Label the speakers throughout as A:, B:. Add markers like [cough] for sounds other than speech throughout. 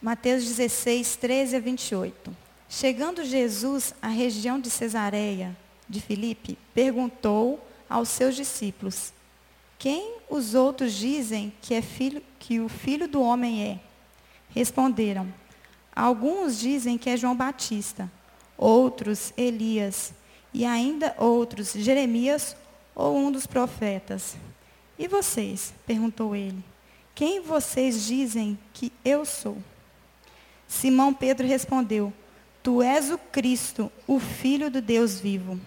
A: Mateus 16, 13 a 28. Chegando Jesus à região de Cesareia de Filipe, perguntou aos seus discípulos: Quem os outros dizem que é filho que o filho do homem é? Responderam: Alguns dizem que é João Batista, outros Elias, e ainda outros Jeremias ou um dos profetas. E vocês? perguntou ele. Quem vocês dizem que eu sou? Simão Pedro respondeu: Tu és o Cristo, o Filho do Deus vivo.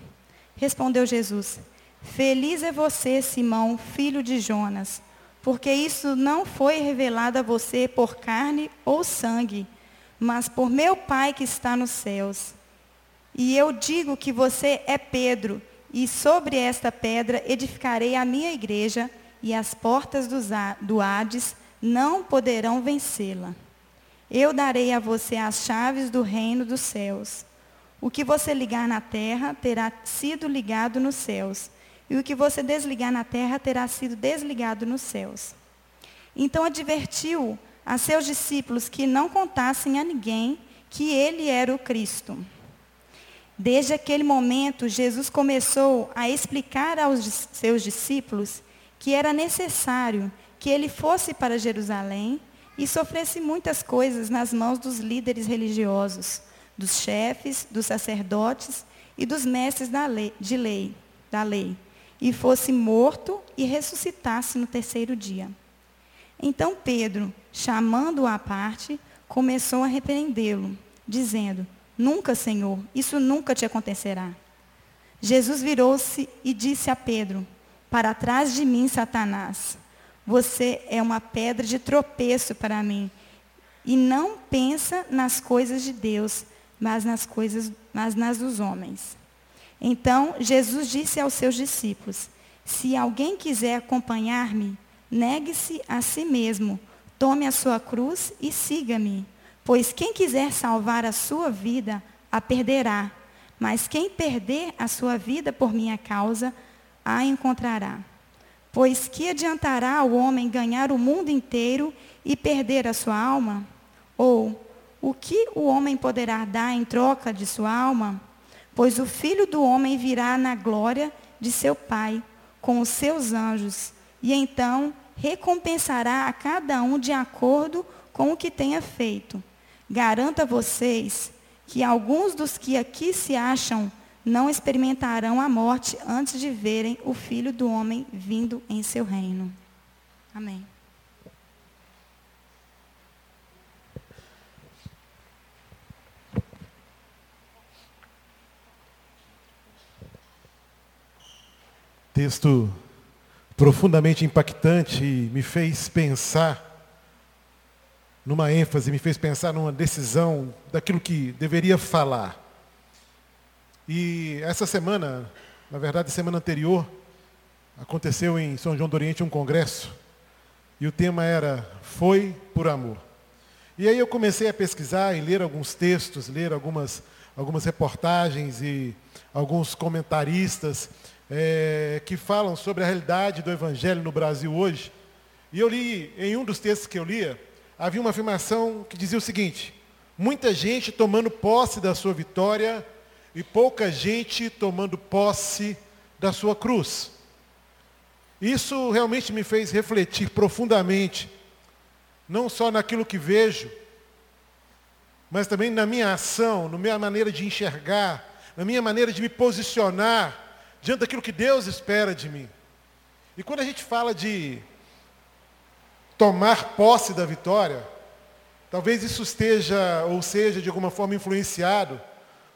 A: Respondeu Jesus: Feliz é você, Simão, filho de Jonas, porque isso não foi revelado a você por carne ou sangue, mas por meu Pai que está nos céus. E eu digo que você é Pedro, e sobre esta pedra edificarei a minha igreja, e as portas do Hades não poderão vencê-la. Eu darei a você as chaves do reino dos céus. O que você ligar na terra terá sido ligado nos céus, e o que você desligar na terra terá sido desligado nos céus. Então advertiu a seus discípulos que não contassem a ninguém que ele era o Cristo. Desde aquele momento, Jesus começou a explicar aos seus discípulos que era necessário que ele fosse para Jerusalém e sofresse muitas coisas nas mãos dos líderes religiosos, dos chefes, dos sacerdotes e dos mestres da lei, de lei, da lei, e fosse morto e ressuscitasse no terceiro dia. Então Pedro, chamando-o à parte, começou a repreendê-lo, dizendo: Nunca, Senhor, isso nunca te acontecerá. Jesus virou-se e disse a Pedro: Para trás de mim, Satanás. Você é uma pedra de tropeço para mim. E não pensa nas coisas de Deus, mas nas coisas, mas nas dos homens. Então Jesus disse aos seus discípulos: Se alguém quiser acompanhar-me, negue-se a si mesmo, tome a sua cruz e siga-me. Pois quem quiser salvar a sua vida, a perderá. Mas quem perder a sua vida por minha causa, a encontrará. Pois que adiantará o homem ganhar o mundo inteiro e perder a sua alma? Ou o que o homem poderá dar em troca de sua alma? Pois o filho do homem virá na glória de seu Pai, com os seus anjos, e então recompensará a cada um de acordo com o que tenha feito. Garanto a vocês que alguns dos que aqui se acham não experimentarão a morte antes de verem o Filho do Homem vindo em seu reino. Amém.
B: Texto profundamente impactante me fez pensar numa ênfase, me fez pensar numa decisão daquilo que deveria falar. E essa semana, na verdade, semana anterior, aconteceu em São João do Oriente um congresso. E o tema era Foi por Amor. E aí eu comecei a pesquisar e ler alguns textos, ler algumas, algumas reportagens e alguns comentaristas é, que falam sobre a realidade do Evangelho no Brasil hoje. E eu li, em um dos textos que eu lia, havia uma afirmação que dizia o seguinte: muita gente tomando posse da sua vitória e pouca gente tomando posse da sua cruz. Isso realmente me fez refletir profundamente, não só naquilo que vejo, mas também na minha ação, na minha maneira de enxergar, na minha maneira de me posicionar diante daquilo que Deus espera de mim. E quando a gente fala de tomar posse da vitória, talvez isso esteja ou seja de alguma forma influenciado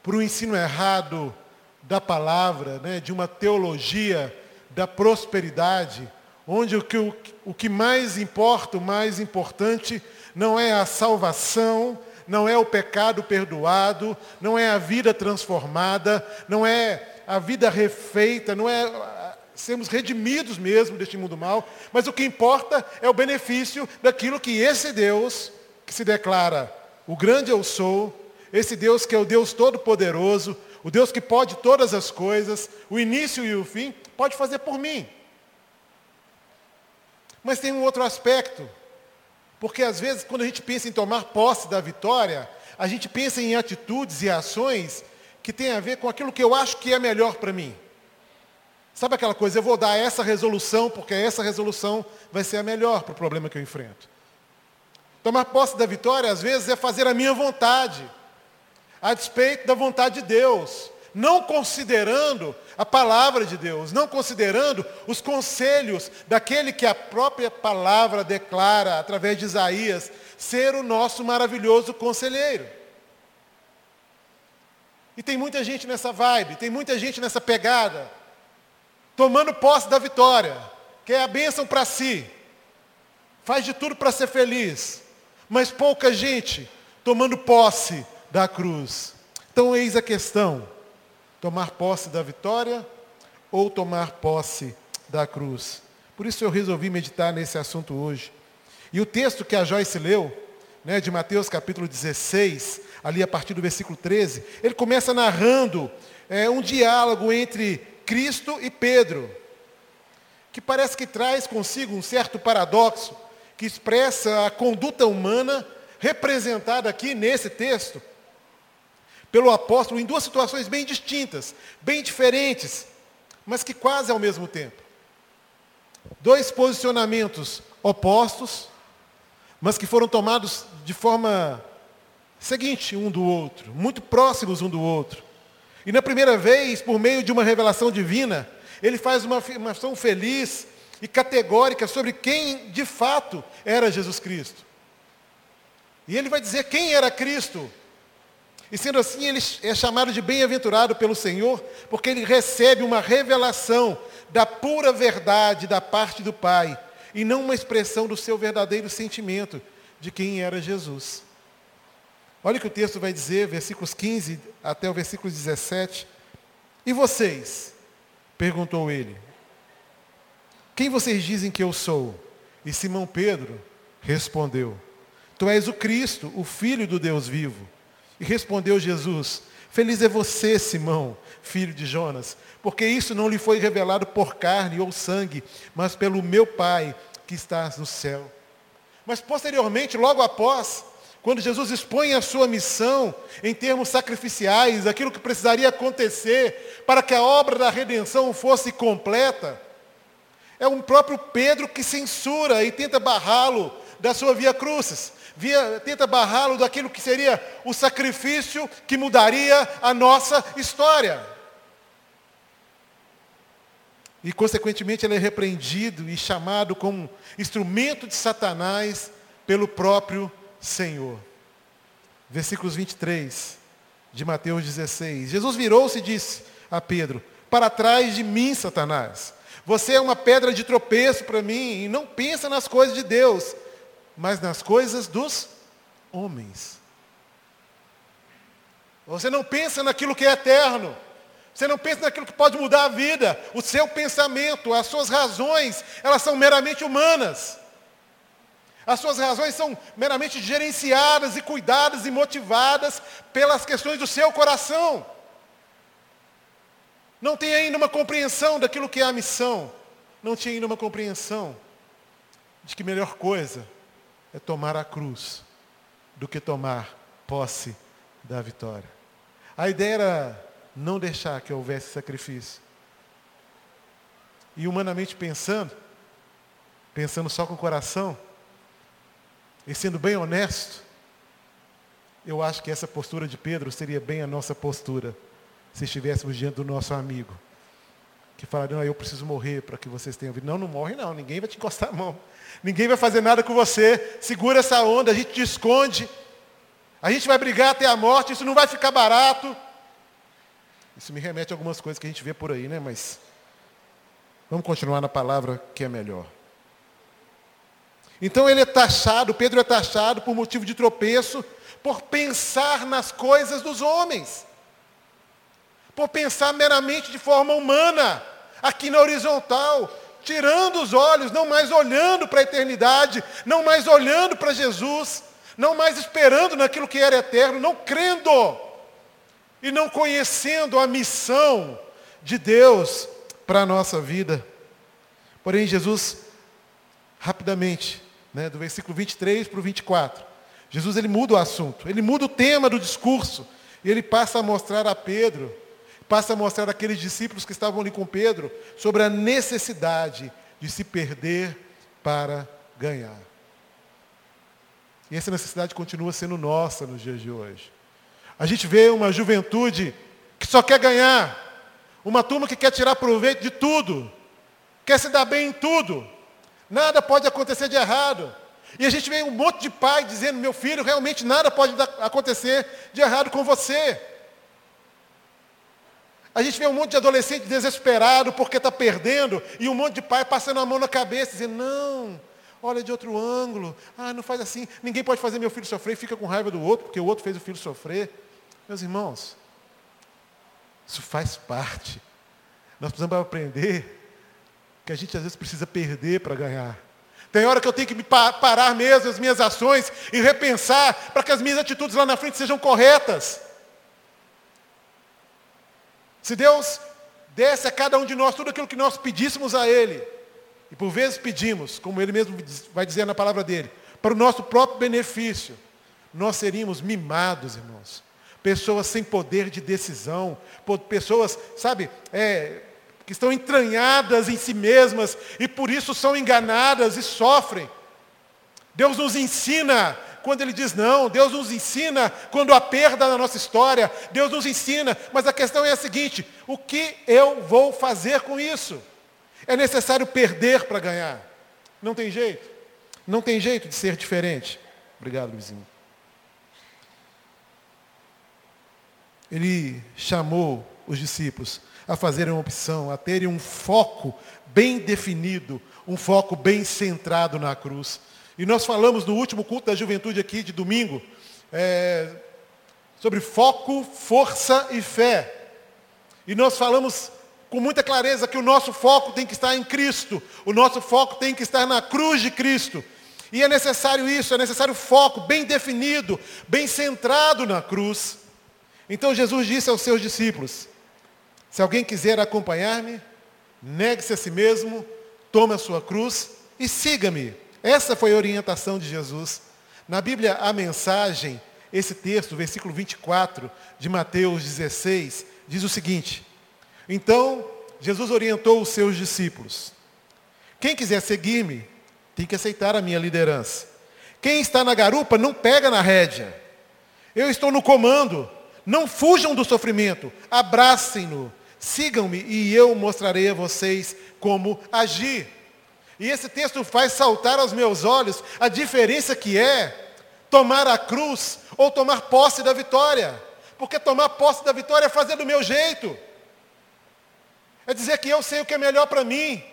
B: por um ensino errado da palavra, né, de uma teologia da prosperidade, onde o que, o, o que mais importa, o mais importante, não é a salvação, não é o pecado perdoado, não é a vida transformada, não é a vida refeita, não é sermos redimidos mesmo deste mundo mal, mas o que importa é o benefício daquilo que esse Deus, que se declara o grande eu sou, esse Deus que é o Deus Todo-Poderoso, o Deus que pode todas as coisas, o início e o fim, pode fazer por mim. Mas tem um outro aspecto, Porque às vezes, quando a gente pensa em tomar posse da vitória, a gente pensa em atitudes e ações que têm a ver com aquilo que eu acho que é melhor para mim. Sabe aquela coisa, eu vou dar essa resolução, porque essa resolução vai ser a melhor para o problema que eu enfrento. Tomar posse da vitória, às vezes, é fazer a minha vontade, a despeito da vontade de Deus, não considerando a palavra de Deus, não considerando os conselhos daquele que a própria palavra declara, através de Isaías, ser o nosso maravilhoso conselheiro. E tem muita gente nessa vibe, tem muita gente nessa pegada, tomando posse da vitória, quer a bênção para si, faz de tudo para ser feliz, mas pouca gente tomando posse da cruz. Então, eis a questão: tomar posse da vitória ou tomar posse da cruz? Por isso eu resolvi meditar nesse assunto hoje. E o texto que a Joyce leu, né, de Mateus capítulo 16, ali a partir do versículo 13, ele começa narrando é, um diálogo entre Cristo e Pedro, que parece que traz consigo um certo paradoxo, que expressa a conduta humana representada aqui nesse texto pelo apóstolo em duas situações bem distintas, bem diferentes, mas que quase ao mesmo tempo. Dois posicionamentos opostos, mas que foram tomados de forma seguinte um do outro, muito próximos um do outro. E na primeira vez, por meio de uma revelação divina, ele faz uma afirmação feliz e categórica sobre quem de fato era Jesus Cristo. E ele vai dizer quem era Cristo. E sendo assim, ele é chamado de bem-aventurado pelo Senhor, porque ele recebe uma revelação da pura verdade da parte do Pai, e não uma expressão do seu verdadeiro sentimento de quem era Jesus. Olha o que o texto vai dizer, versículos 15 até o versículo 17. E vocês? perguntou ele. Quem vocês dizem que eu sou? E Simão Pedro respondeu: Tu és o Cristo, o Filho do Deus vivo. E respondeu Jesus: Feliz é você, Simão, filho de Jonas, porque isso não lhe foi revelado por carne ou sangue, mas pelo meu Pai que está no céu. Mas posteriormente, logo após, quando Jesus expõe a sua missão em termos sacrificiais, aquilo que precisaria acontecer para que a obra da redenção fosse completa, é o próprio Pedro que censura e tenta barrá-lo da sua via crucis via, tenta barrá-lo daquilo que seria o sacrifício que mudaria a nossa história. E, consequentemente, ele é repreendido e chamado como instrumento de Satanás pelo próprio Senhor. Versículos 23 de Mateus 16. Jesus virou-se e disse a Pedro: Para trás de mim, Satanás. Você é uma pedra de tropeço para mim e não pensa nas coisas de Deus, mas nas coisas dos homens. Você não pensa naquilo que é eterno. Você não pensa naquilo que pode mudar a vida. O seu pensamento, as suas razões, elas são meramente humanas. As suas razões são meramente gerenciadas e cuidadas e motivadas pelas questões do seu coração. Não tem ainda uma compreensão daquilo que é a missão. Não tinha ainda uma compreensão de que melhor coisa é tomar a cruz do que tomar posse da vitória. A ideia era não deixar que houvesse sacrifício. E humanamente pensando, pensando só com o coração, e sendo bem honesto, eu acho que essa postura de Pedro seria bem a nossa postura, se estivéssemos diante do nosso amigo, que falaria, não, eu preciso morrer para que vocês tenham vida. Não, não morre não, ninguém vai te encostar a mão. Ninguém vai fazer nada com você. Segura essa onda, a gente te esconde. A gente vai brigar até a morte, isso não vai ficar barato. Isso me remete a algumas coisas que a gente vê por aí, né? Mas vamos continuar na palavra que é melhor. Então ele é taxado, Pedro é taxado por motivo de tropeço, por pensar nas coisas dos homens. Por pensar meramente de forma humana, aqui na horizontal, tirando os olhos, não mais olhando para a eternidade, não mais olhando para Jesus, não mais esperando naquilo que era eterno, não crendo e não conhecendo a missão de Deus para a nossa vida. Porém, Jesus rapidamente né, do versículo 23 para o 24. Jesus ele muda o assunto, ele muda o tema do discurso, e ele passa a mostrar a Pedro, passa a mostrar àqueles discípulos que estavam ali com Pedro, sobre a necessidade de se perder para ganhar. E essa necessidade continua sendo nossa nos dias de hoje. A gente vê uma juventude que só quer ganhar, uma turma que quer tirar proveito de tudo, quer se dar bem em tudo, nada pode acontecer de errado. E a gente vê um monte de pai dizendo, meu filho, realmente nada pode acontecer de errado com você. A gente vê um monte de adolescente desesperado porque está perdendo, e um monte de pai passando a mão na cabeça, dizendo, não, olha de outro ângulo, ah, não faz assim, ninguém pode fazer meu filho sofrer fica com raiva do outro, porque o outro fez o filho sofrer. Meus irmãos, isso faz parte. Nós precisamos aprender que a gente às vezes precisa perder para ganhar. Tem hora que eu tenho que me parar mesmo as minhas ações e repensar para que as minhas atitudes lá na frente sejam corretas. Se Deus desse a cada um de nós tudo aquilo que nós pedíssemos a Ele, e por vezes pedimos, como Ele mesmo vai dizer na palavra dele, para o nosso próprio benefício, nós seríamos mimados, irmãos. Pessoas sem poder de decisão, pessoas, sabe, é, que estão entranhadas em si mesmas e por isso são enganadas e sofrem. Deus nos ensina quando Ele diz não, Deus nos ensina quando há perda na nossa história, Deus nos ensina, mas a questão é a seguinte: o que eu vou fazer com isso? É necessário perder para ganhar. Não tem jeito. Não tem jeito de ser diferente. Obrigado, Luizinho. Ele chamou os discípulos a fazerem uma opção, a terem um foco bem definido, um foco bem centrado na cruz. E nós falamos no último culto da juventude aqui de domingo, é, sobre foco, força e fé. E nós falamos com muita clareza que o nosso foco tem que estar em Cristo, o nosso foco tem que estar na cruz de Cristo. E é necessário isso, é necessário foco bem definido, bem centrado na cruz. Então Jesus disse aos seus discípulos: se alguém quiser acompanhar-me, negue-se a si mesmo, tome a sua cruz e siga-me. Essa foi a orientação de Jesus. Na Bíblia, a mensagem, esse texto, versículo 24 de Mateus 16, diz o seguinte: Então, Jesus orientou os seus discípulos: Quem quiser seguir-me, tem que aceitar a minha liderança. Quem está na garupa, não pega na rédea. Eu estou no comando. Não fujam do sofrimento, abracem-no Sigam-me e eu mostrarei a vocês como agir. E esse texto faz saltar aos meus olhos a diferença que é tomar a cruz ou tomar posse da vitória. Porque tomar posse da vitória é fazer do meu jeito. É dizer que eu sei o que é melhor para mim.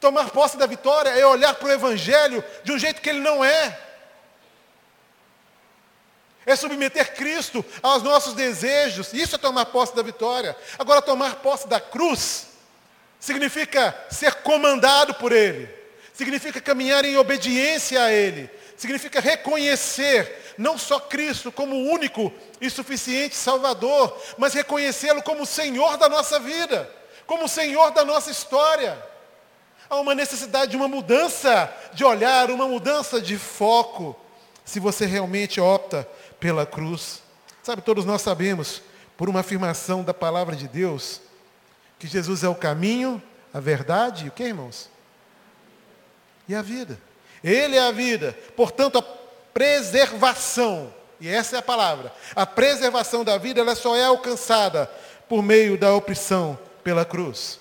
B: Tomar posse da vitória é olhar para o Evangelho de um jeito que ele não é é submeter Cristo aos nossos desejos. Isso é tomar posse da vitória. Agora, tomar posse da cruz significa ser comandado por Ele, significa caminhar em obediência a Ele, significa reconhecer não só Cristo como o único e suficiente Salvador, mas reconhecê-lo como Senhor da nossa vida, como Senhor da nossa história. Há uma necessidade de uma mudança de olhar, uma mudança de foco, se você realmente opta pela cruz. Sabe, todos nós sabemos, por uma afirmação da palavra de Deus, que Jesus é o caminho, a verdade e o que, irmãos? E a vida. Ele é a vida. Portanto, a preservação, e essa é a palavra, a preservação da vida, ela só é alcançada por meio da opção pela cruz.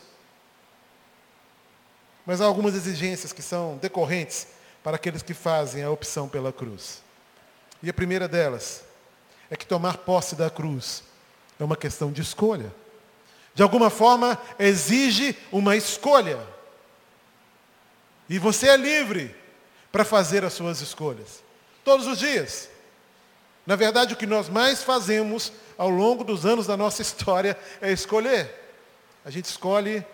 B: Mas há algumas exigências que são decorrentes para aqueles que fazem a opção pela cruz. E a primeira delas é que tomar posse da cruz é uma questão de escolha. De alguma forma, exige uma escolha. E você é livre para fazer as suas escolhas. Todos os dias. Na verdade, o que nós mais fazemos ao longo dos anos da nossa história é escolher. A gente escolhe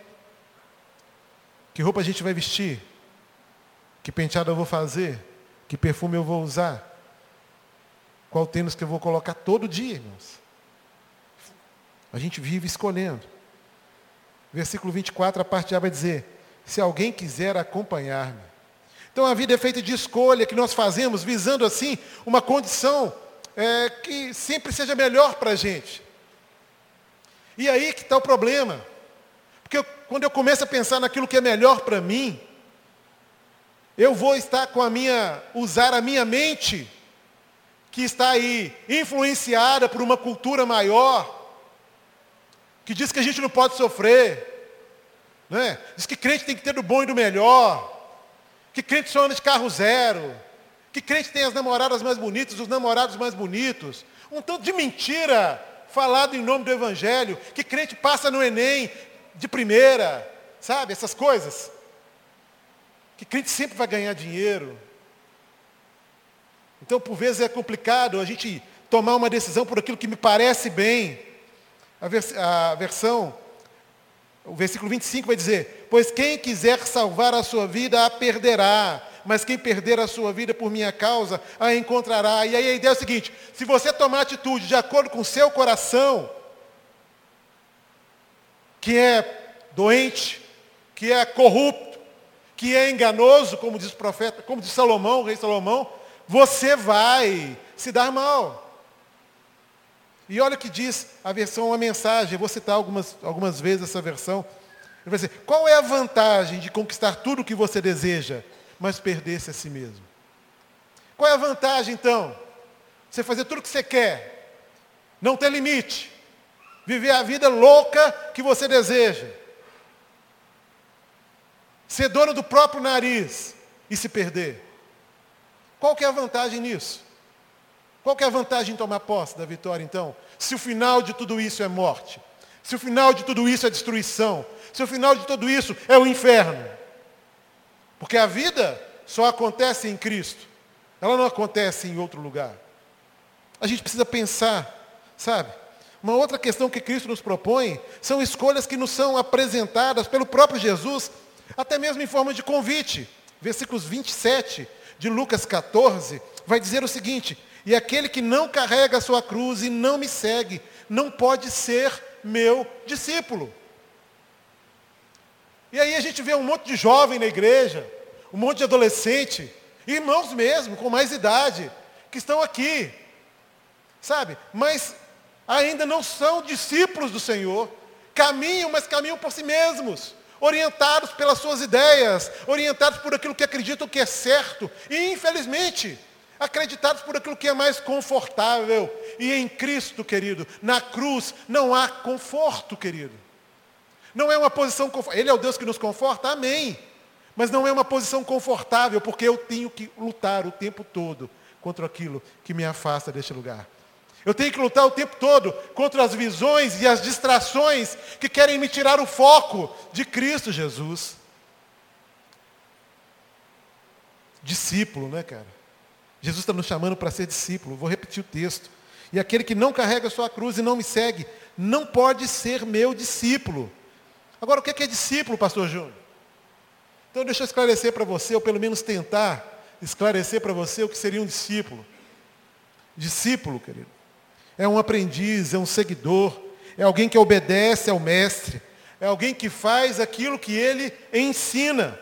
B: que roupa a gente vai vestir, que penteado eu vou fazer, que perfume eu vou usar, qual tênis que eu vou colocar todo dia, irmãos? A gente vive escolhendo. Versículo 24, a parte A vai dizer: Se alguém quiser acompanhar-me. Então, a vida é feita de escolha que nós fazemos, visando assim uma condição é, que sempre seja melhor para a gente. E aí que está o problema. Porque eu, quando eu começo a pensar naquilo que é melhor para mim, eu vou estar com a minha, usar a minha mente, que está aí influenciada por uma cultura maior, que diz que a gente não pode sofrer, né? diz que crente tem que ter do bom e do melhor, que crente só anda de carro zero, que crente tem as namoradas mais bonitas, os namorados mais bonitos, um tanto de mentira falado em nome do Evangelho, que crente passa no Enem de primeira, sabe, essas coisas que crente sempre vai ganhar dinheiro. Então, por vezes é complicado a gente tomar uma decisão por aquilo que me parece bem. A, vers a versão, o versículo 25 vai dizer: Pois quem quiser salvar a sua vida a perderá, mas quem perder a sua vida por minha causa a encontrará. E aí a ideia é o seguinte: se você tomar atitude de acordo com o seu coração, que é doente, que é corrupto, que é enganoso, como diz o profeta, como diz Salomão, o rei Salomão, você vai se dar mal. E olha o que diz a versão, a mensagem, eu vou citar algumas, algumas vezes essa versão. Ele vai dizer, qual é a vantagem de conquistar tudo o que você deseja, mas perder-se a si mesmo? Qual é a vantagem, então? Você fazer tudo o que você quer, não ter limite, viver a vida louca que você deseja, ser dono do próprio nariz e se perder. Qual que é a vantagem nisso? Qual é a vantagem em tomar posse da vitória, então? Se o final de tudo isso é morte, se o final de tudo isso é destruição, se o final de tudo isso é o inferno. Porque a vida só acontece em Cristo, ela não acontece em outro lugar. A gente precisa pensar, sabe? Uma outra questão que Cristo nos propõe são escolhas que nos são apresentadas pelo próprio Jesus até mesmo em forma de convite. Versículos 27 de Lucas 14 vai dizer o seguinte: E aquele que não carrega a sua cruz e não me segue, não pode ser meu discípulo. E aí a gente vê um monte de jovem na igreja, um monte de adolescente, irmãos mesmo, com mais idade, que estão aqui, sabe? Mas ainda não são discípulos do Senhor, caminham, mas caminham por si mesmos orientados pelas suas ideias, orientados por aquilo que acreditam que é certo, e infelizmente, acreditados por aquilo que é mais confortável. E em Cristo, querido, na cruz não há conforto, querido. Não é uma posição confortável. Ele é o Deus que nos conforta, amém. Mas não é uma posição confortável, porque eu tenho que lutar o tempo todo contra aquilo que me afasta deste lugar. Eu tenho que lutar o tempo todo contra as visões e as distrações que querem me tirar o foco de Cristo Jesus. Discípulo, né, cara? Jesus está nos chamando para ser discípulo. Vou repetir o texto. E aquele que não carrega a sua cruz e não me segue, não pode ser meu discípulo. Agora, o que é, discípulo, pastor Júnior? Então, deixa eu esclarecer para você, ou pelo menos tentar esclarecer para você o que seria um discípulo. Discípulo, querido, é um aprendiz, é um seguidor, é alguém que obedece ao mestre, é alguém que faz aquilo que ele ensina.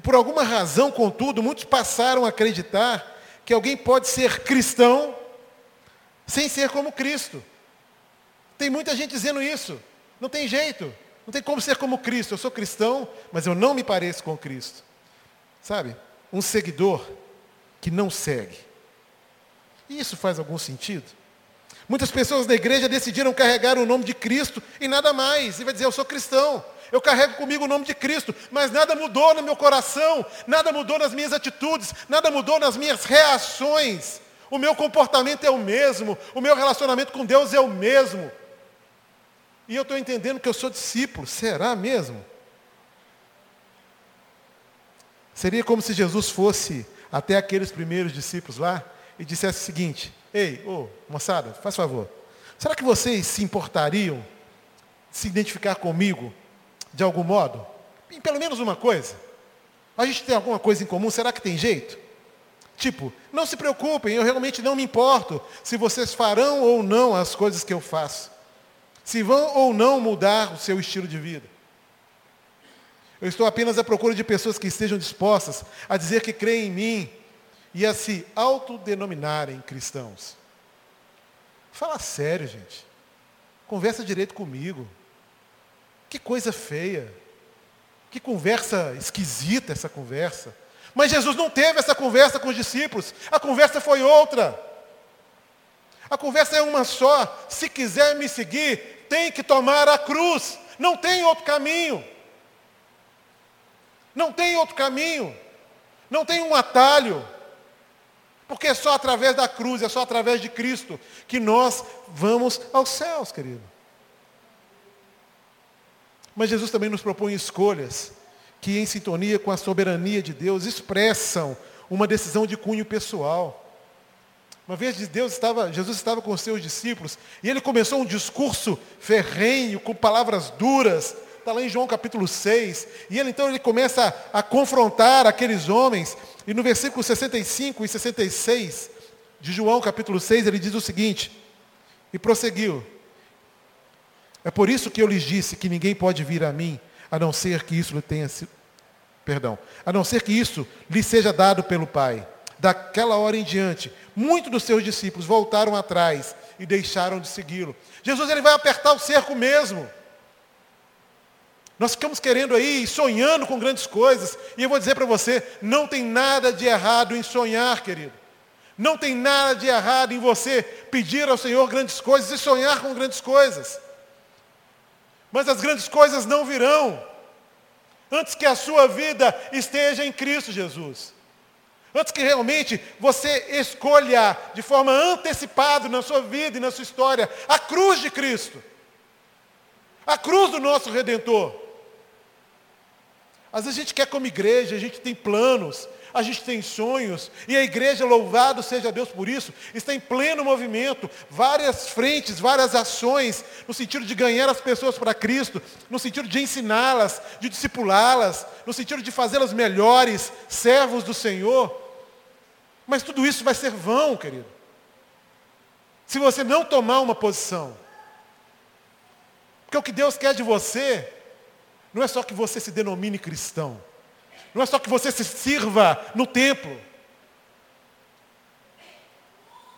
B: E por alguma razão, contudo, muitos passaram a acreditar que alguém pode ser cristão sem ser como Cristo. Tem muita gente dizendo isso. Não tem jeito. Não tem como ser como Cristo. Eu sou cristão, mas eu não me pareço com Cristo. Sabe? Um seguidor que não segue. E isso faz algum sentido? Muitas pessoas da igreja decidiram carregar o nome de Cristo e nada mais. E vai dizer, eu sou cristão, eu carrego comigo o nome de Cristo, mas nada mudou no meu coração, nada mudou nas minhas atitudes, nada mudou nas minhas reações. O meu comportamento é o mesmo, o meu relacionamento com Deus é o mesmo. E eu estou entendendo que eu sou discípulo, será mesmo? Seria como se Jesus fosse até aqueles primeiros discípulos lá e dissesse o seguinte: Ei, ô, moçada, faz favor. Será que vocês se importariam de se identificar comigo de algum modo? Em pelo menos uma coisa. A gente tem alguma coisa em comum, será que tem jeito? Tipo, não se preocupem, eu realmente não me importo se vocês farão ou não as coisas que eu faço. Se vão ou não mudar o seu estilo de vida. Eu estou apenas à procura de pessoas que estejam dispostas a dizer que creem em mim e a se autodenominarem cristãos. Fala sério, gente. Conversa direito comigo. Que coisa feia. Que conversa esquisita essa conversa. Mas Jesus não teve essa conversa com os discípulos. A conversa foi outra. A conversa é uma só. Se quiser me seguir, tem que tomar a cruz. Não tem outro caminho. Não tem outro caminho. Não tem um atalho. Porque é só através da cruz, é só através de Cristo que nós vamos aos céus, querido. Mas Jesus também nos propõe escolhas que, em sintonia com a soberania de Deus, expressam uma decisão de cunho pessoal. Uma vez Deus estava, Jesus estava com os seus discípulos e ele começou um discurso ferrenho, com palavras duras. Está lá em João capítulo 6. E ele então ele começa a, a confrontar aqueles homens. E no versículo 65 e 66 de João capítulo 6, ele diz o seguinte, e prosseguiu. É por isso que eu lhes disse que ninguém pode vir a mim, a não ser que isso lhe tenha sido, perdão, a não ser que isso lhe seja dado pelo Pai. Daquela hora em diante, muitos dos seus discípulos voltaram atrás e deixaram de segui-lo. Jesus ele vai apertar o cerco mesmo. Nós ficamos querendo aí, sonhando com grandes coisas. E eu vou dizer para você, não tem nada de errado em sonhar, querido. Não tem nada de errado em você pedir ao Senhor grandes coisas e sonhar com grandes coisas. Mas as grandes coisas não virão antes que a sua vida esteja em Cristo Jesus. Antes que realmente você escolha de forma antecipada na sua vida e na sua história a cruz de Cristo. A cruz do nosso Redentor. Às vezes a gente quer como igreja, a gente tem planos, a gente tem sonhos, e a igreja, louvado seja Deus por isso, está em pleno movimento, várias frentes, várias ações, no sentido de ganhar as pessoas para Cristo, no sentido de ensiná-las, de discipulá-las, no sentido de fazê-las melhores, servos do Senhor. Mas tudo isso vai ser vão, querido. Se você não tomar uma posição. Porque o que Deus quer de você não é só que você se denomine cristão. Não é só que você se sirva no templo.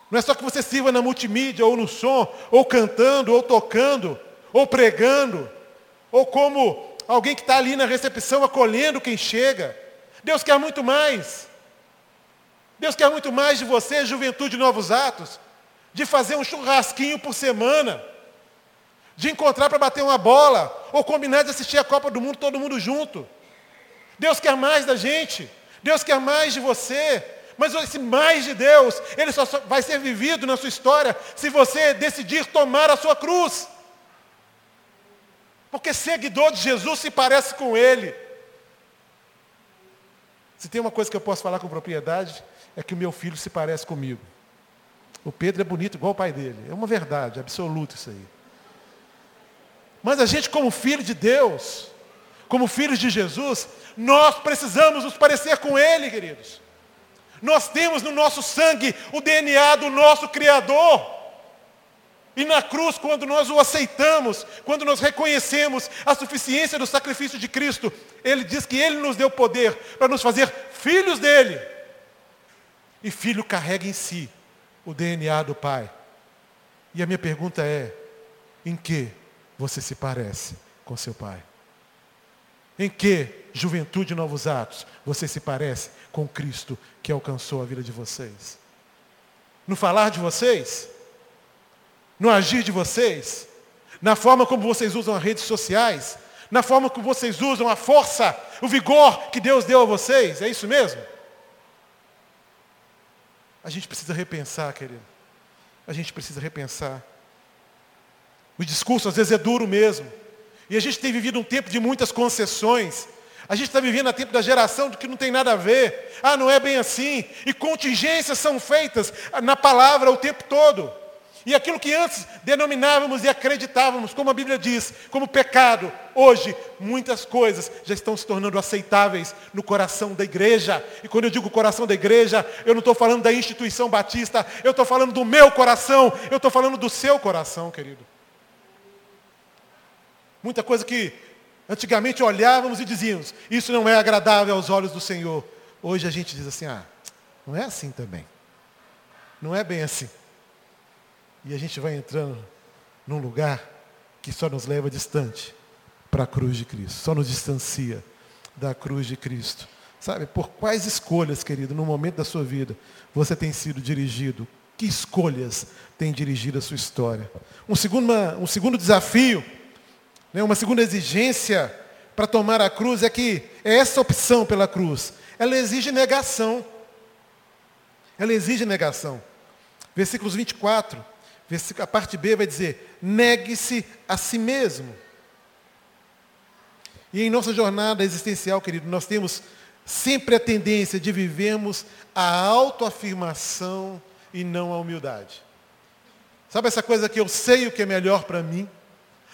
B: Não é só que você sirva na multimídia, ou no som, ou cantando, ou tocando, ou pregando, ou como alguém que está ali na recepção acolhendo quem chega. Deus quer muito mais. Deus quer muito mais de você, juventude novos atos, de fazer um churrasquinho por semana, de encontrar para bater uma bola, ou combinar de assistir a Copa do Mundo todo mundo junto. Deus quer mais da gente. Deus quer mais de você. Mas esse mais de Deus, ele só vai ser vivido na sua história se você decidir tomar a sua cruz. Porque seguidor de Jesus se parece com ele. Se tem uma coisa que eu posso falar com propriedade, é que o meu filho se parece comigo. O Pedro é bonito igual o pai dele. É uma verdade absoluta isso aí. Mas a gente, como filho de Deus, como filhos de Jesus, nós precisamos nos parecer com Ele, queridos. Nós temos no nosso sangue o DNA do nosso Criador. E na cruz, quando nós o aceitamos, quando nós reconhecemos a suficiência do sacrifício de Cristo, Ele diz que Ele nos deu poder para nos fazer filhos dele. E filho carrega em si o DNA do Pai. E a minha pergunta é: em que você se parece com seu Pai? Em que, juventude novos atos, você se parece com Cristo que alcançou a vida de vocês? No falar de vocês? No agir de vocês? Na forma como vocês usam as redes sociais? Na forma como vocês usam a força, o vigor que Deus deu a vocês? É isso mesmo? A gente precisa repensar, querido. A gente precisa repensar. O discurso às vezes é duro mesmo. E a gente tem vivido um tempo de muitas concessões. A gente está vivendo a tempo da geração de que não tem nada a ver. Ah, não é bem assim. E contingências são feitas na palavra o tempo todo. E aquilo que antes denominávamos e acreditávamos, como a Bíblia diz, como pecado, hoje muitas coisas já estão se tornando aceitáveis no coração da igreja. E quando eu digo coração da igreja, eu não estou falando da instituição batista, eu estou falando do meu coração, eu estou falando do seu coração, querido. Muita coisa que Antigamente olhávamos e dizíamos, isso não é agradável aos olhos do Senhor. Hoje a gente diz assim, ah, não é assim também. Não é bem assim. E a gente vai entrando num lugar que só nos leva distante para a cruz de Cristo, só nos distancia da cruz de Cristo. Sabe, por quais escolhas, querido, no momento da sua vida, você tem sido dirigido? Que escolhas tem dirigido a sua história? Um segundo, um segundo desafio, né, uma segunda exigência para tomar a cruz é que é essa opção pela cruz, ela exige negação. Ela exige negação. Versículos 24, a parte B vai dizer: negue-se a si mesmo. E em nossa jornada existencial, querido, nós temos sempre a tendência de vivermos a autoafirmação e não a humildade. Sabe essa coisa que eu sei o que é melhor para mim?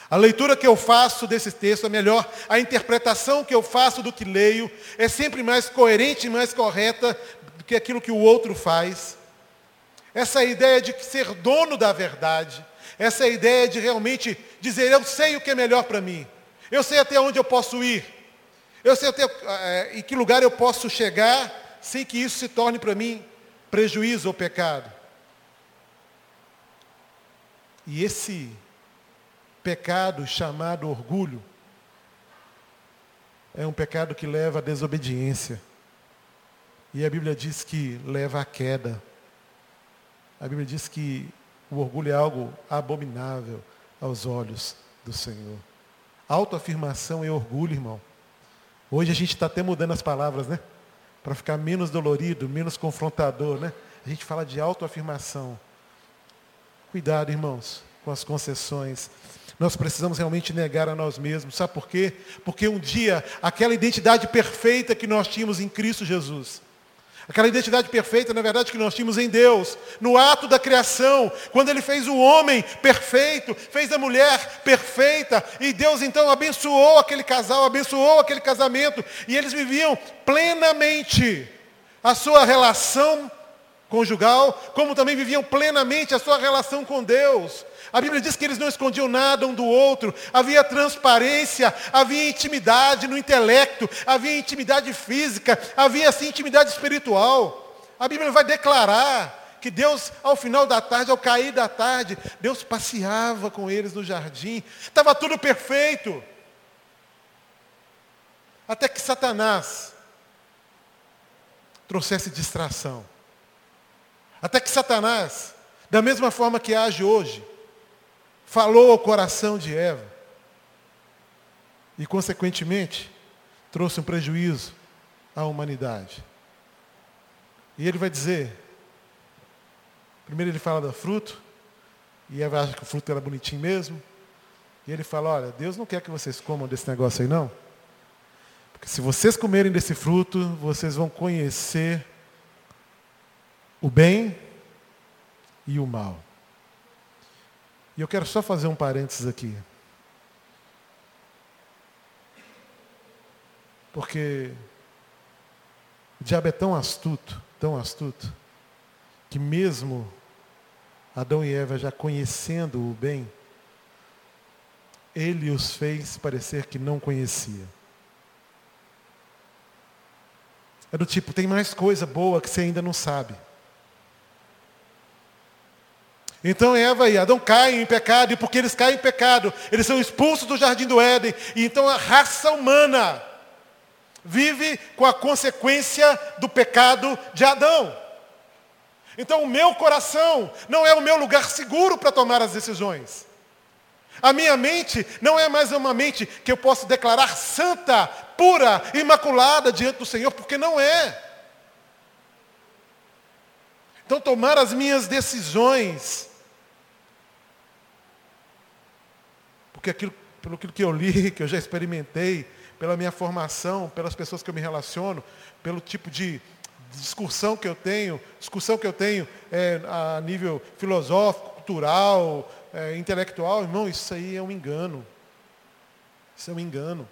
B: A leitura que eu faço desse texto é melhor, a interpretação que eu faço do que leio é sempre mais coerente e mais correta do que aquilo que o outro faz. Essa ideia de ser dono da verdade, essa ideia de realmente dizer eu sei o que é melhor para mim. Eu sei até onde eu posso ir. Eu sei até é, em que lugar eu posso chegar sem que isso se torne para mim prejuízo ou pecado. E esse pecado chamado orgulho é um pecado que leva à desobediência. E a Bíblia diz que leva à queda. A Bíblia diz que o orgulho é algo abominável aos olhos do Senhor. Autoafirmação e orgulho, irmão. Hoje a gente está até mudando as palavras, né? Para ficar menos dolorido, menos confrontador, né? A gente fala de autoafirmação. Cuidado, irmãos, com as concessões. Nós precisamos realmente negar a nós mesmos. Sabe por quê? Porque um dia, aquela identidade perfeita que nós tínhamos em Cristo Jesus, Aquela identidade perfeita, na verdade, que nós tínhamos em Deus, no ato da criação, quando Ele fez o homem perfeito, fez a mulher perfeita, e Deus então abençoou aquele casal, abençoou aquele casamento, e eles viviam plenamente a sua relação conjugal, como também viviam plenamente a sua relação com Deus. A Bíblia diz que eles não escondiam nada um do outro, havia transparência, havia intimidade no intelecto, havia intimidade física, havia assim intimidade espiritual. A Bíblia vai declarar que Deus, ao final da tarde, ao cair da tarde, Deus passeava com eles no jardim, estava tudo perfeito. Até que Satanás trouxesse distração. Até que Satanás, da mesma forma que age hoje, falou ao coração de Eva e, consequentemente, trouxe um prejuízo à humanidade. E ele vai dizer, primeiro ele fala do fruto, e Eva acha que o fruto era bonitinho mesmo, e ele fala, olha, Deus não quer que vocês comam desse negócio aí não, porque se vocês comerem desse fruto, vocês vão conhecer o bem e o mal. E eu quero só fazer um parênteses aqui. Porque o diabo é tão astuto, tão astuto, que mesmo Adão e Eva já conhecendo o bem, ele os fez parecer que não conhecia. É do tipo, tem mais coisa boa que você ainda não sabe. Então Eva e Adão caem em pecado, e porque eles caem em pecado, eles são expulsos do jardim do Éden, e então a raça humana vive com a consequência do pecado de Adão. Então o meu coração não é o meu lugar seguro para tomar as decisões. A minha mente não é mais uma mente que eu posso declarar santa, pura, imaculada diante do Senhor, porque não é. Então tomar as minhas decisões porque aquilo, pelo aquilo que eu li, [laughs] que eu já experimentei, pela minha formação, pelas pessoas que eu me relaciono, pelo tipo de discussão que eu tenho, discussão que eu tenho é, a nível filosófico, cultural, é, intelectual, irmão, isso aí é um engano. Isso é um engano.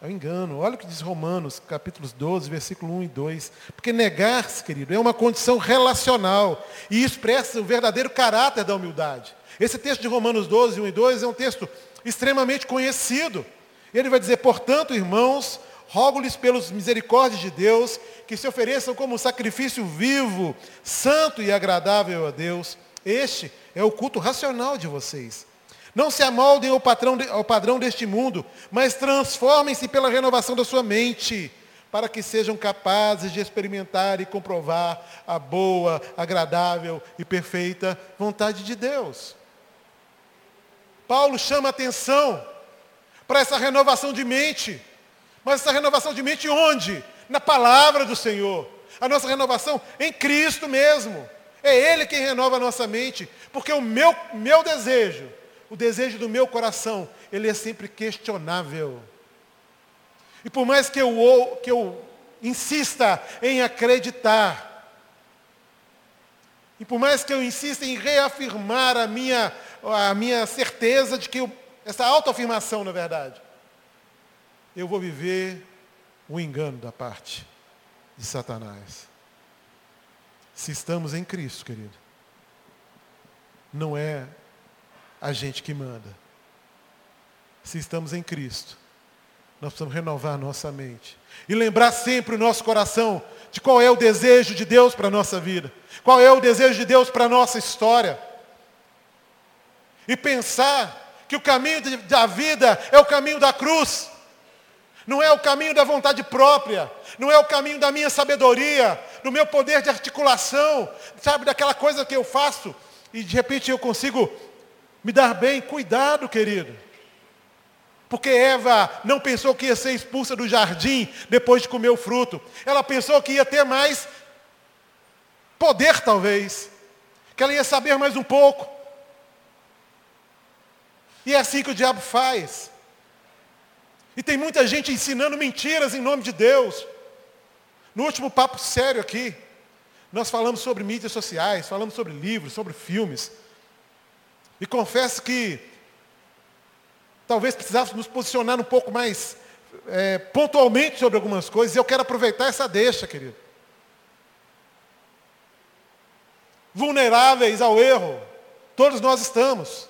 B: É um engano. Olha o que diz Romanos, capítulos 12, versículo 1 e 2. Porque negar-se, querido, é uma condição relacional e expressa o verdadeiro caráter da humildade. Esse texto de Romanos 12, 1 e 2 é um texto extremamente conhecido. Ele vai dizer, portanto, irmãos, rogo-lhes pelos misericórdias de Deus, que se ofereçam como sacrifício vivo, santo e agradável a Deus. Este é o culto racional de vocês. Não se amoldem ao, patrão, ao padrão deste mundo, mas transformem-se pela renovação da sua mente, para que sejam capazes de experimentar e comprovar a boa, agradável e perfeita vontade de Deus. Paulo chama atenção para essa renovação de mente. Mas essa renovação de mente onde? Na palavra do Senhor. A nossa renovação em Cristo mesmo. É Ele quem renova a nossa mente. Porque o meu, meu desejo, o desejo do meu coração, ele é sempre questionável. E por mais que eu, que eu insista em acreditar, e por mais que eu insista em reafirmar a minha, a minha certeza de que eu, essa autoafirmação, na verdade, eu vou viver o engano da parte de Satanás. Se estamos em Cristo, querido, não é a gente que manda. Se estamos em Cristo, nós precisamos renovar nossa mente. E lembrar sempre o nosso coração de qual é o desejo de Deus para a nossa vida. Qual é o desejo de Deus para a nossa história. E pensar que o caminho da vida é o caminho da cruz. Não é o caminho da vontade própria, não é o caminho da minha sabedoria, do meu poder de articulação, sabe, daquela coisa que eu faço e de repente eu consigo me dar bem. Cuidado, querido. Porque Eva não pensou que ia ser expulsa do jardim depois de comer o fruto. Ela pensou que ia ter mais poder, talvez. Que ela ia saber mais um pouco. E é assim que o diabo faz. E tem muita gente ensinando mentiras em nome de Deus. No último papo sério aqui, nós falamos sobre mídias sociais, falamos sobre livros, sobre filmes. E confesso que talvez precisássemos nos posicionar um pouco mais é, pontualmente sobre algumas coisas. E eu quero aproveitar essa deixa, querido. Vulneráveis ao erro, todos nós estamos.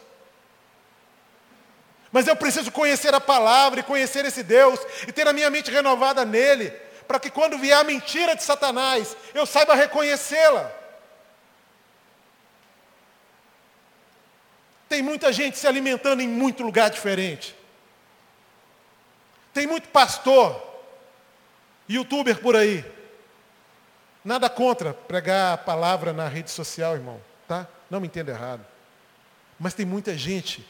B: Mas eu preciso conhecer a palavra e conhecer esse Deus e ter a minha mente renovada nele, para que quando vier a mentira de Satanás, eu saiba reconhecê-la. Tem muita gente se alimentando em muito lugar diferente. Tem muito pastor, youtuber por aí. Nada contra pregar a palavra na rede social, irmão, tá? Não me entenda errado. Mas tem muita gente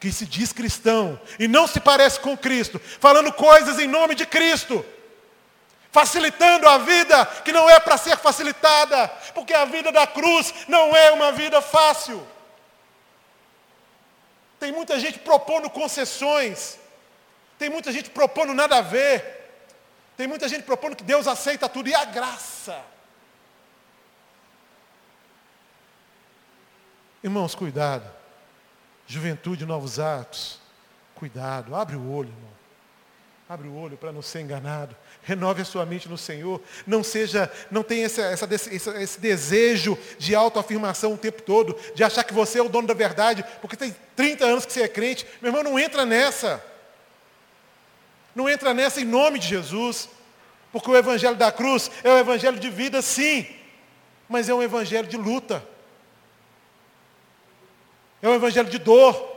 B: que se diz cristão e não se parece com Cristo, falando coisas em nome de Cristo, facilitando a vida que não é para ser facilitada, porque a vida da cruz não é uma vida fácil. Tem muita gente propondo concessões, tem muita gente propondo nada a ver, tem muita gente propondo que Deus aceita tudo, e a graça? Irmãos, cuidado. Juventude, novos atos. Cuidado, abre o olho, irmão. Abre o olho para não ser enganado. Renove a sua mente no Senhor. Não seja, não tenha esse, essa, esse, esse desejo de autoafirmação o tempo todo, de achar que você é o dono da verdade, porque tem 30 anos que você é crente. Meu irmão, não entra nessa. Não entra nessa em nome de Jesus. Porque o evangelho da cruz é o evangelho de vida, sim, mas é um evangelho de luta. É um evangelho de dor.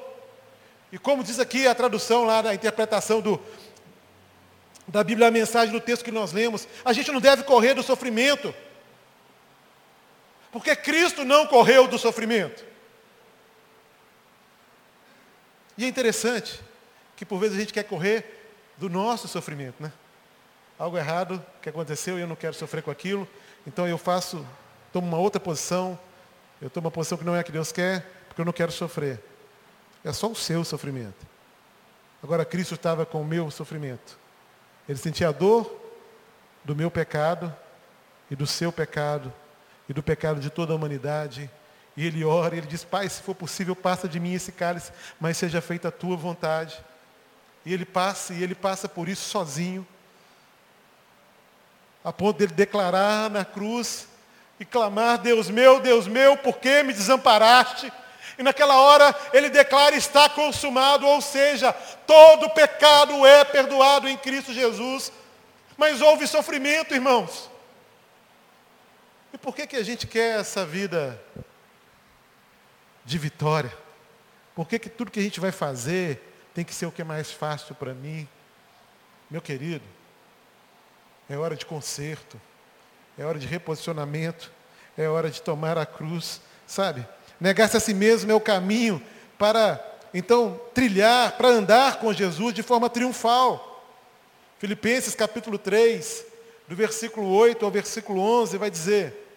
B: E como diz aqui a tradução lá da interpretação do, da Bíblia, a mensagem do texto que nós lemos, a gente não deve correr do sofrimento. Porque Cristo não correu do sofrimento. E é interessante que por vezes a gente quer correr do nosso sofrimento, né? Algo errado que aconteceu e eu não quero sofrer com aquilo, então eu faço, tomo uma outra posição, eu tomo uma posição que não é a que Deus quer, porque eu não quero sofrer. É só o seu sofrimento. Agora Cristo estava com o meu sofrimento. Ele sentia a dor do meu pecado e do seu pecado e do pecado de toda a humanidade. E ele ora e ele diz, Pai, se for possível, passa de mim esse cálice, mas seja feita a tua vontade. E ele passa, e ele passa por isso sozinho. A ponto dele declarar na cruz e clamar, Deus meu, Deus meu, por que me desamparaste? E naquela hora ele declara está consumado, ou seja, todo pecado é perdoado em Cristo Jesus. Mas houve sofrimento, irmãos. E por que, que a gente quer essa vida de vitória? Por que, que tudo que a gente vai fazer tem que ser o que é mais fácil para mim? Meu querido, é hora de conserto, é hora de reposicionamento, é hora de tomar a cruz, sabe? Negar-se a si mesmo é o caminho para, então, trilhar, para andar com Jesus de forma triunfal. Filipenses capítulo 3, do versículo 8 ao versículo 11, vai dizer: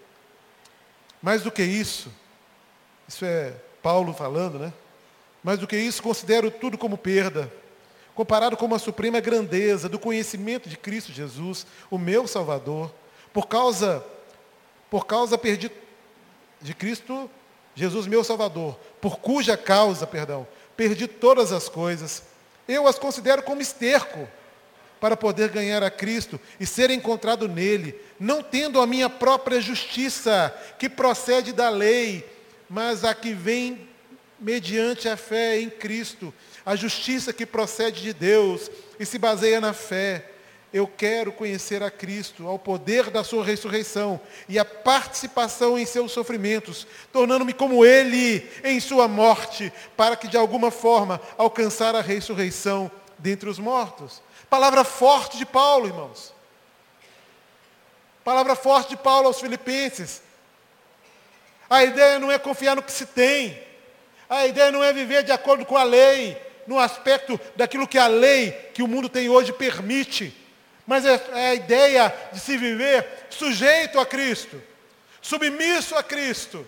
B: Mais do que isso, isso é Paulo falando, né? Mais do que isso, considero tudo como perda comparado com a suprema grandeza do conhecimento de Cristo Jesus, o meu Salvador, por causa, por causa perdi, de Cristo Jesus, meu Salvador, por cuja causa, perdão, perdi todas as coisas, eu as considero como esterco para poder ganhar a Cristo e ser encontrado nele, não tendo a minha própria justiça, que procede da lei, mas a que vem mediante a fé em Cristo, a justiça que procede de Deus e se baseia na fé. Eu quero conhecer a Cristo, ao poder da sua ressurreição e a participação em seus sofrimentos, tornando-me como Ele em sua morte, para que de alguma forma alcançar a ressurreição dentre os mortos. Palavra forte de Paulo, irmãos. Palavra forte de Paulo aos Filipenses. A ideia não é confiar no que se tem. A ideia não é viver de acordo com a lei no aspecto daquilo que a lei que o mundo tem hoje permite, mas é, é a ideia de se viver sujeito a Cristo, submisso a Cristo.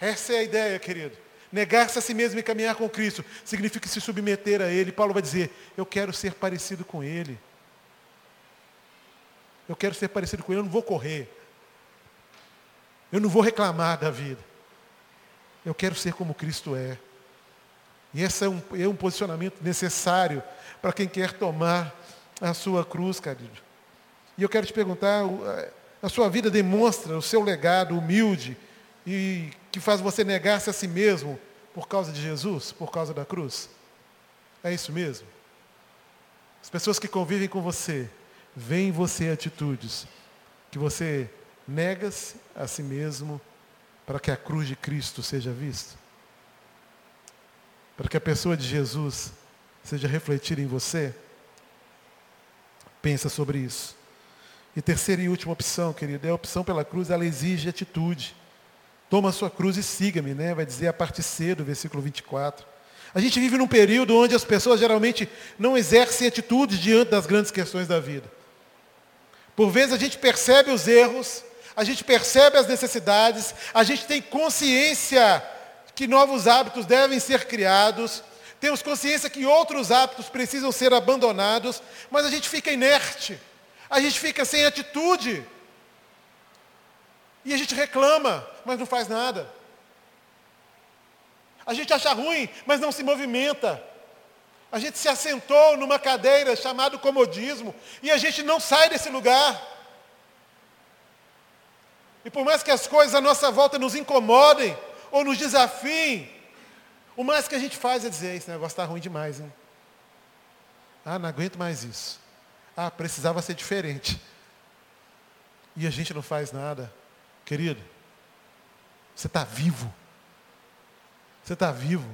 B: Essa é a ideia, querido. Negar-se a si mesmo e caminhar com Cristo significa se submeter a Ele. Paulo vai dizer: Eu quero ser parecido com Ele. Eu quero ser parecido com Ele, eu não vou correr. Eu não vou reclamar da vida. Eu quero ser como Cristo é. E esse é um, é um posicionamento necessário para quem quer tomar a sua cruz, querido. E eu quero te perguntar, a sua vida demonstra o seu legado humilde e que faz você negar-se a si mesmo por causa de Jesus, por causa da cruz? É isso mesmo? As pessoas que convivem com você, veem em você atitudes que você nega-se a si mesmo para que a cruz de Cristo seja vista? Para que a pessoa de Jesus seja refletida em você? Pensa sobre isso. E terceira e última opção, querido, é a opção pela cruz, ela exige atitude. Toma a sua cruz e siga-me, né? Vai dizer a parte C do versículo 24. A gente vive num período onde as pessoas geralmente não exercem atitudes diante das grandes questões da vida. Por vezes a gente percebe os erros, a gente percebe as necessidades, a gente tem consciência que novos hábitos devem ser criados, temos consciência que outros hábitos precisam ser abandonados, mas a gente fica inerte, a gente fica sem atitude. E a gente reclama, mas não faz nada. A gente acha ruim, mas não se movimenta. A gente se assentou numa cadeira chamada comodismo e a gente não sai desse lugar. E por mais que as coisas à nossa volta nos incomodem, ou nos desafiem, o mais que a gente faz é dizer, esse negócio está ruim demais, hein? Ah, não aguento mais isso. Ah, precisava ser diferente. E a gente não faz nada. Querido, você está vivo. Você está vivo.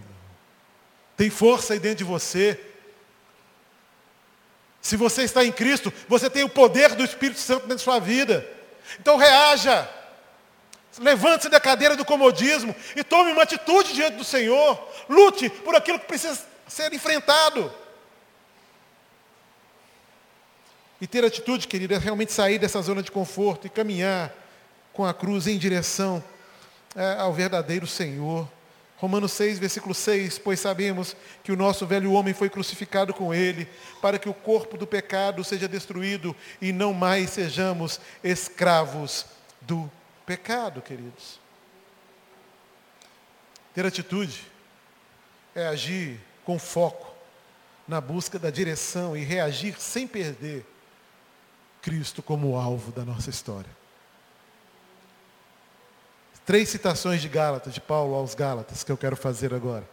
B: Tem força aí dentro de você. Se você está em Cristo, você tem o poder do Espírito Santo dentro da sua vida. Então reaja. Levante-se da cadeira do comodismo e tome uma atitude diante do Senhor. Lute por aquilo que precisa ser enfrentado. E ter atitude, querido, é realmente sair dessa zona de conforto e caminhar com a cruz em direção é, ao verdadeiro Senhor. Romanos 6, versículo 6, pois sabemos que o nosso velho homem foi crucificado com ele, para que o corpo do pecado seja destruído e não mais sejamos escravos do pecado, queridos. Ter atitude é agir com foco na busca da direção e reagir sem perder Cristo como alvo da nossa história. Três citações de Gálatas, de Paulo aos Gálatas, que eu quero fazer agora.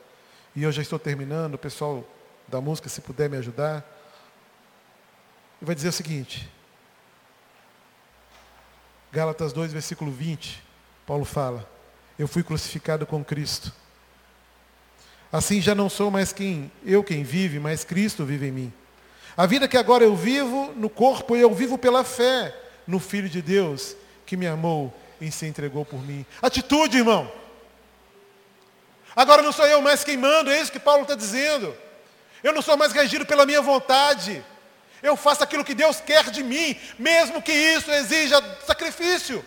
B: E eu já estou terminando, o pessoal da música, se puder me ajudar. Ele vai dizer o seguinte. Gálatas 2, versículo 20. Paulo fala: Eu fui crucificado com Cristo. Assim já não sou mais quem eu quem vive, mas Cristo vive em mim. A vida que agora eu vivo no corpo, eu vivo pela fé no Filho de Deus que me amou e se entregou por mim. Atitude, irmão. Agora não sou eu mais quem mando, é isso que Paulo está dizendo. Eu não sou mais regido pela minha vontade. Eu faço aquilo que Deus quer de mim, mesmo que isso exija sacrifício.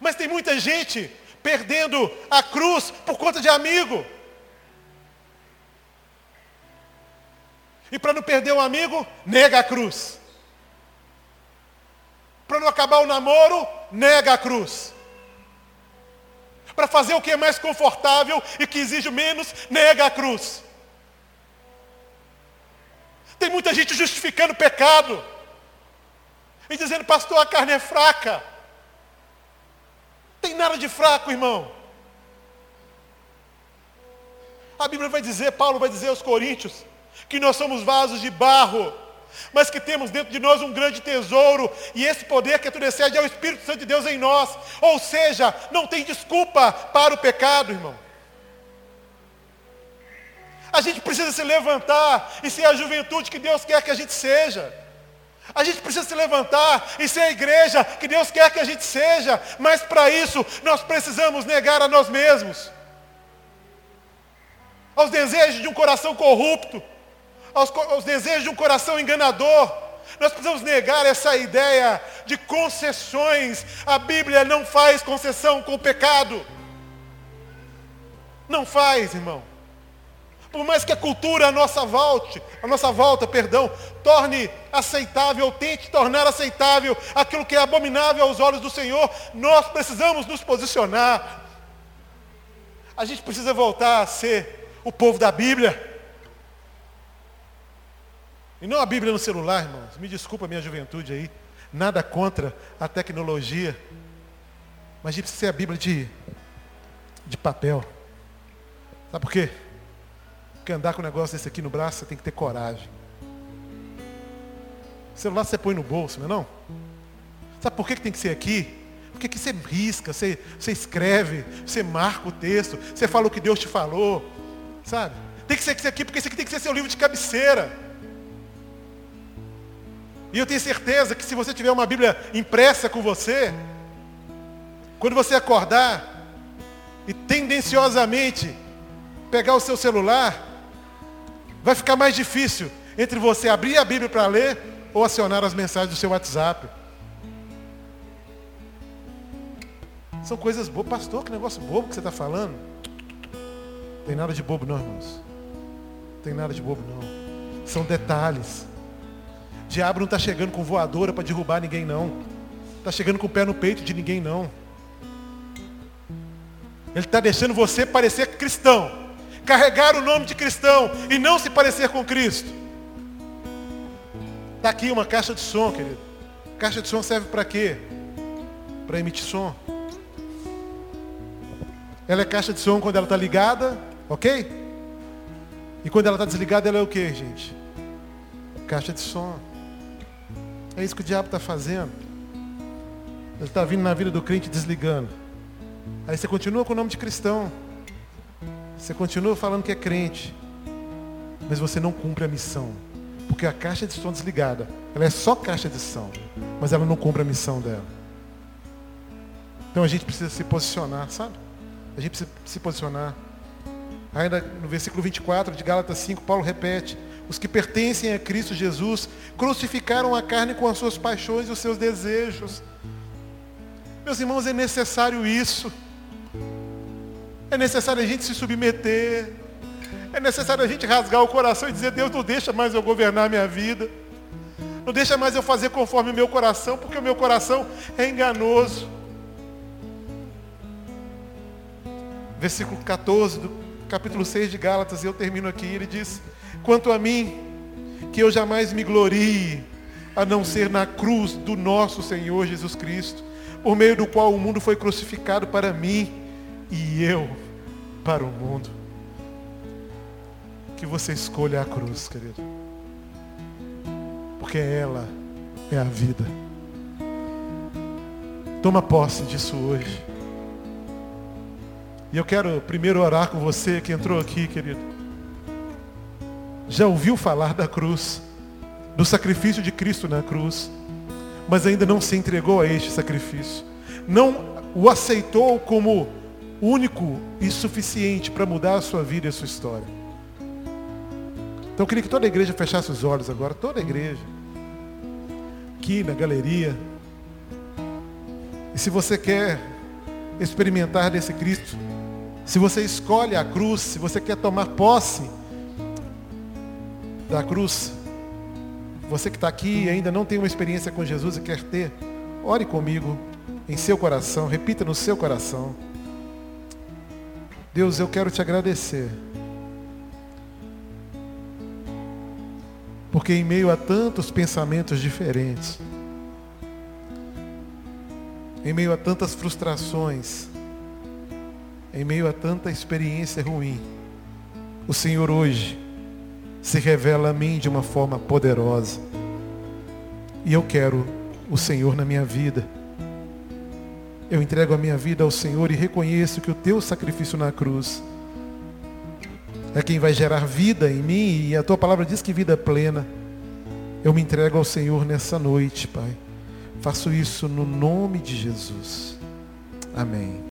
B: Mas tem muita gente perdendo a cruz por conta de amigo. E para não perder um amigo, nega a cruz. Para não acabar o namoro, nega a cruz. Para fazer o que é mais confortável e que exige menos, nega a cruz. Tem muita gente justificando pecado. E dizendo, pastor, a carne é fraca. Tem nada de fraco, irmão. A Bíblia vai dizer, Paulo vai dizer aos Coríntios, que nós somos vasos de barro mas que temos dentro de nós um grande tesouro, e esse poder que excede é o Espírito Santo de Deus em nós. Ou seja, não tem desculpa para o pecado, irmão. A gente precisa se levantar e ser a juventude que Deus quer que a gente seja. A gente precisa se levantar e ser a igreja que Deus quer que a gente seja, mas para isso nós precisamos negar a nós mesmos, aos desejos de um coração corrupto, aos, aos desejos de um coração enganador. Nós precisamos negar essa ideia de concessões. A Bíblia não faz concessão com o pecado. Não faz, irmão. Por mais que a cultura a nossa volta, a nossa volta, perdão, torne aceitável, tente tornar aceitável aquilo que é abominável aos olhos do Senhor, nós precisamos nos posicionar. A gente precisa voltar a ser o povo da Bíblia. E não a Bíblia no celular, irmãos. Me desculpa a minha juventude aí. Nada contra a tecnologia. Mas a gente precisa ser a Bíblia de, de papel. Sabe por quê? Porque andar com um negócio desse aqui no braço, você tem que ter coragem. O celular você põe no bolso, não é não? Sabe por que, que tem que ser aqui? Porque aqui você risca, você, você escreve, você marca o texto, você fala o que Deus te falou. Sabe? Tem que ser aqui porque esse aqui tem que ser seu livro de cabeceira. E eu tenho certeza que se você tiver uma Bíblia impressa com você, quando você acordar e tendenciosamente pegar o seu celular, vai ficar mais difícil entre você abrir a Bíblia para ler ou acionar as mensagens do seu WhatsApp. São coisas boas. Pastor, que negócio bobo que você está falando. Tem nada de bobo não, irmãos. Tem nada de bobo não. São detalhes diabo não está chegando com voadora para derrubar ninguém, não. Está chegando com o pé no peito de ninguém, não. Ele está deixando você parecer cristão. Carregar o nome de cristão e não se parecer com Cristo. Está aqui uma caixa de som, querido. Caixa de som serve para quê? Para emitir som. Ela é caixa de som quando ela está ligada, ok? E quando ela está desligada, ela é o que, gente? Caixa de som. É isso que o diabo está fazendo. Ele está vindo na vida do crente desligando. Aí você continua com o nome de cristão. Você continua falando que é crente. Mas você não cumpre a missão. Porque a caixa de som desligada, ela é só caixa de som. Mas ela não cumpre a missão dela. Então a gente precisa se posicionar, sabe? A gente precisa se posicionar. Ainda no versículo 24 de Gálatas 5, Paulo repete: os que pertencem a Cristo Jesus crucificaram a carne com as suas paixões e os seus desejos. Meus irmãos, é necessário isso. É necessário a gente se submeter. É necessário a gente rasgar o coração e dizer: Deus, não deixa mais eu governar a minha vida. Não deixa mais eu fazer conforme o meu coração, porque o meu coração é enganoso. Versículo 14 do capítulo 6 de Gálatas, eu termino aqui. Ele diz: Quanto a mim, que eu jamais me glorie a não ser na cruz do nosso Senhor Jesus Cristo, por meio do qual o mundo foi crucificado para mim e eu para o mundo. Que você escolha a cruz, querido. Porque ela é a vida. Toma posse disso hoje. E eu quero primeiro orar com você que entrou aqui, querido. Já ouviu falar da cruz, do sacrifício de Cristo na cruz, mas ainda não se entregou a este sacrifício. Não o aceitou como único e suficiente para mudar a sua vida e a sua história. Então eu queria que toda a igreja fechasse os olhos agora, toda a igreja. Aqui na galeria. E se você quer experimentar desse Cristo, se você escolhe a cruz, se você quer tomar posse da cruz, você que está aqui e ainda não tem uma experiência com Jesus e quer ter, ore comigo em seu coração, repita no seu coração. Deus, eu quero te agradecer. Porque em meio a tantos pensamentos diferentes, em meio a tantas frustrações, em meio a tanta experiência ruim, o Senhor hoje se revela a mim de uma forma poderosa. E eu quero o Senhor na minha vida. Eu entrego a minha vida ao Senhor e reconheço que o teu sacrifício na cruz é quem vai gerar vida em mim e a tua palavra diz que vida é plena. Eu me entrego ao Senhor nessa noite, Pai. Faço isso no nome de Jesus. Amém.